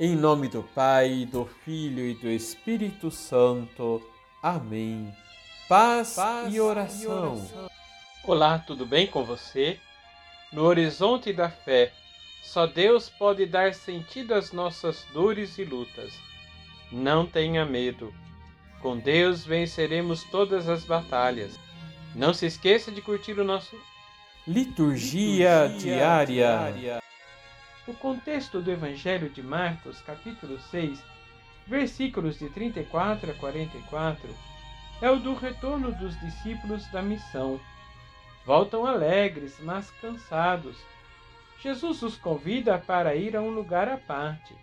Em nome do Pai, do Filho e do Espírito Santo. Amém. Paz, Paz e, oração. e oração. Olá, tudo bem com você? No horizonte da fé, só Deus pode dar sentido às nossas dores e lutas. Não tenha medo. Com Deus venceremos todas as batalhas. Não se esqueça de curtir o nosso Liturgia, Liturgia diária. diária. O contexto do Evangelho de Marcos, capítulo 6, versículos de 34 a 44, é o do retorno dos discípulos da missão. Voltam alegres, mas cansados. Jesus os convida para ir a um lugar à parte,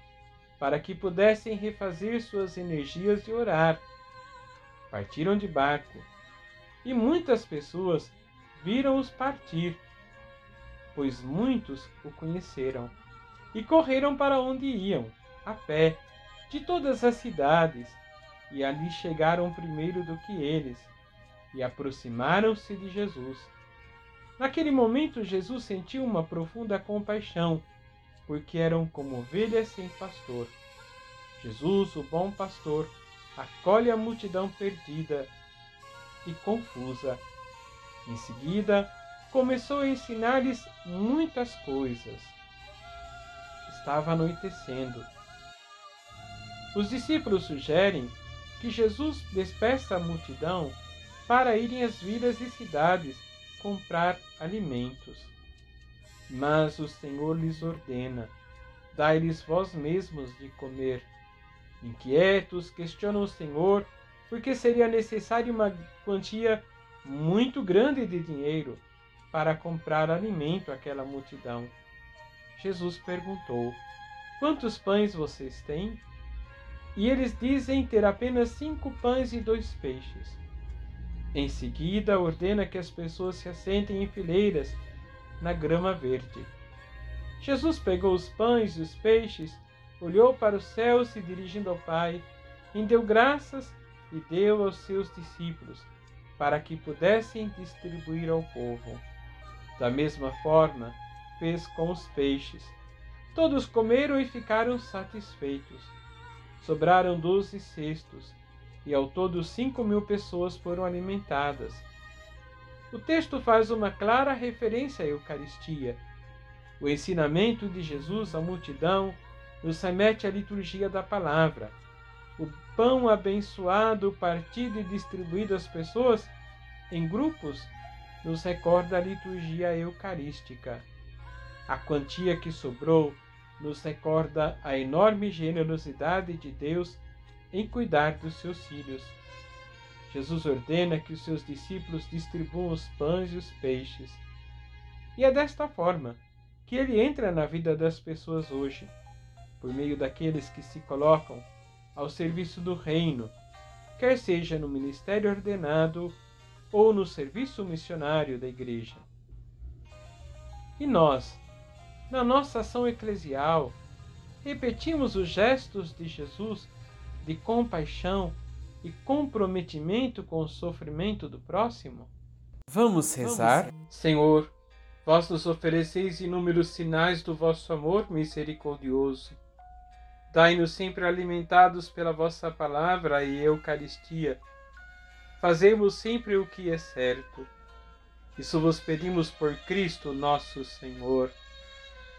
para que pudessem refazer suas energias e orar. Partiram de barco, e muitas pessoas viram-os partir, pois muitos o conheceram e correram para onde iam, a pé, de todas as cidades, e ali chegaram primeiro do que eles, e aproximaram-se de Jesus. Naquele momento, Jesus sentiu uma profunda compaixão, porque eram como ovelhas sem pastor. Jesus, o bom pastor, acolhe a multidão perdida e confusa. Em seguida, começou a ensinar-lhes muitas coisas estava anoitecendo. Os discípulos sugerem que Jesus despeça a multidão para irem às vilas e cidades comprar alimentos. Mas o Senhor lhes ordena: dai-lhes vós mesmos de comer. Inquietos, questionam o Senhor porque seria necessária uma quantia muito grande de dinheiro para comprar alimento àquela multidão. Jesus perguntou: Quantos pães vocês têm? E eles dizem ter apenas cinco pães e dois peixes. Em seguida, ordena que as pessoas se assentem em fileiras na grama verde. Jesus pegou os pães e os peixes, olhou para o céu, se dirigindo ao Pai, rendeu graças e deu aos seus discípulos, para que pudessem distribuir ao povo. Da mesma forma, fez com os peixes. Todos comeram e ficaram satisfeitos. Sobraram doze cestos, e ao todo cinco mil pessoas foram alimentadas. O texto faz uma clara referência à Eucaristia. O ensinamento de Jesus à multidão nos remete à liturgia da palavra. O pão abençoado, partido e distribuído às pessoas em grupos nos recorda a liturgia eucarística. A quantia que sobrou nos recorda a enorme generosidade de Deus em cuidar dos seus filhos. Jesus ordena que os seus discípulos distribuam os pães e os peixes. E é desta forma que ele entra na vida das pessoas hoje, por meio daqueles que se colocam ao serviço do reino, quer seja no ministério ordenado ou no serviço missionário da igreja. E nós, na nossa ação eclesial, repetimos os gestos de Jesus de compaixão e comprometimento com o sofrimento do próximo? Vamos rezar? Senhor, vós nos ofereceis inúmeros sinais do vosso amor misericordioso. Dai-nos sempre alimentados pela vossa palavra e Eucaristia. Fazemos sempre o que é certo. Isso vos pedimos por Cristo nosso Senhor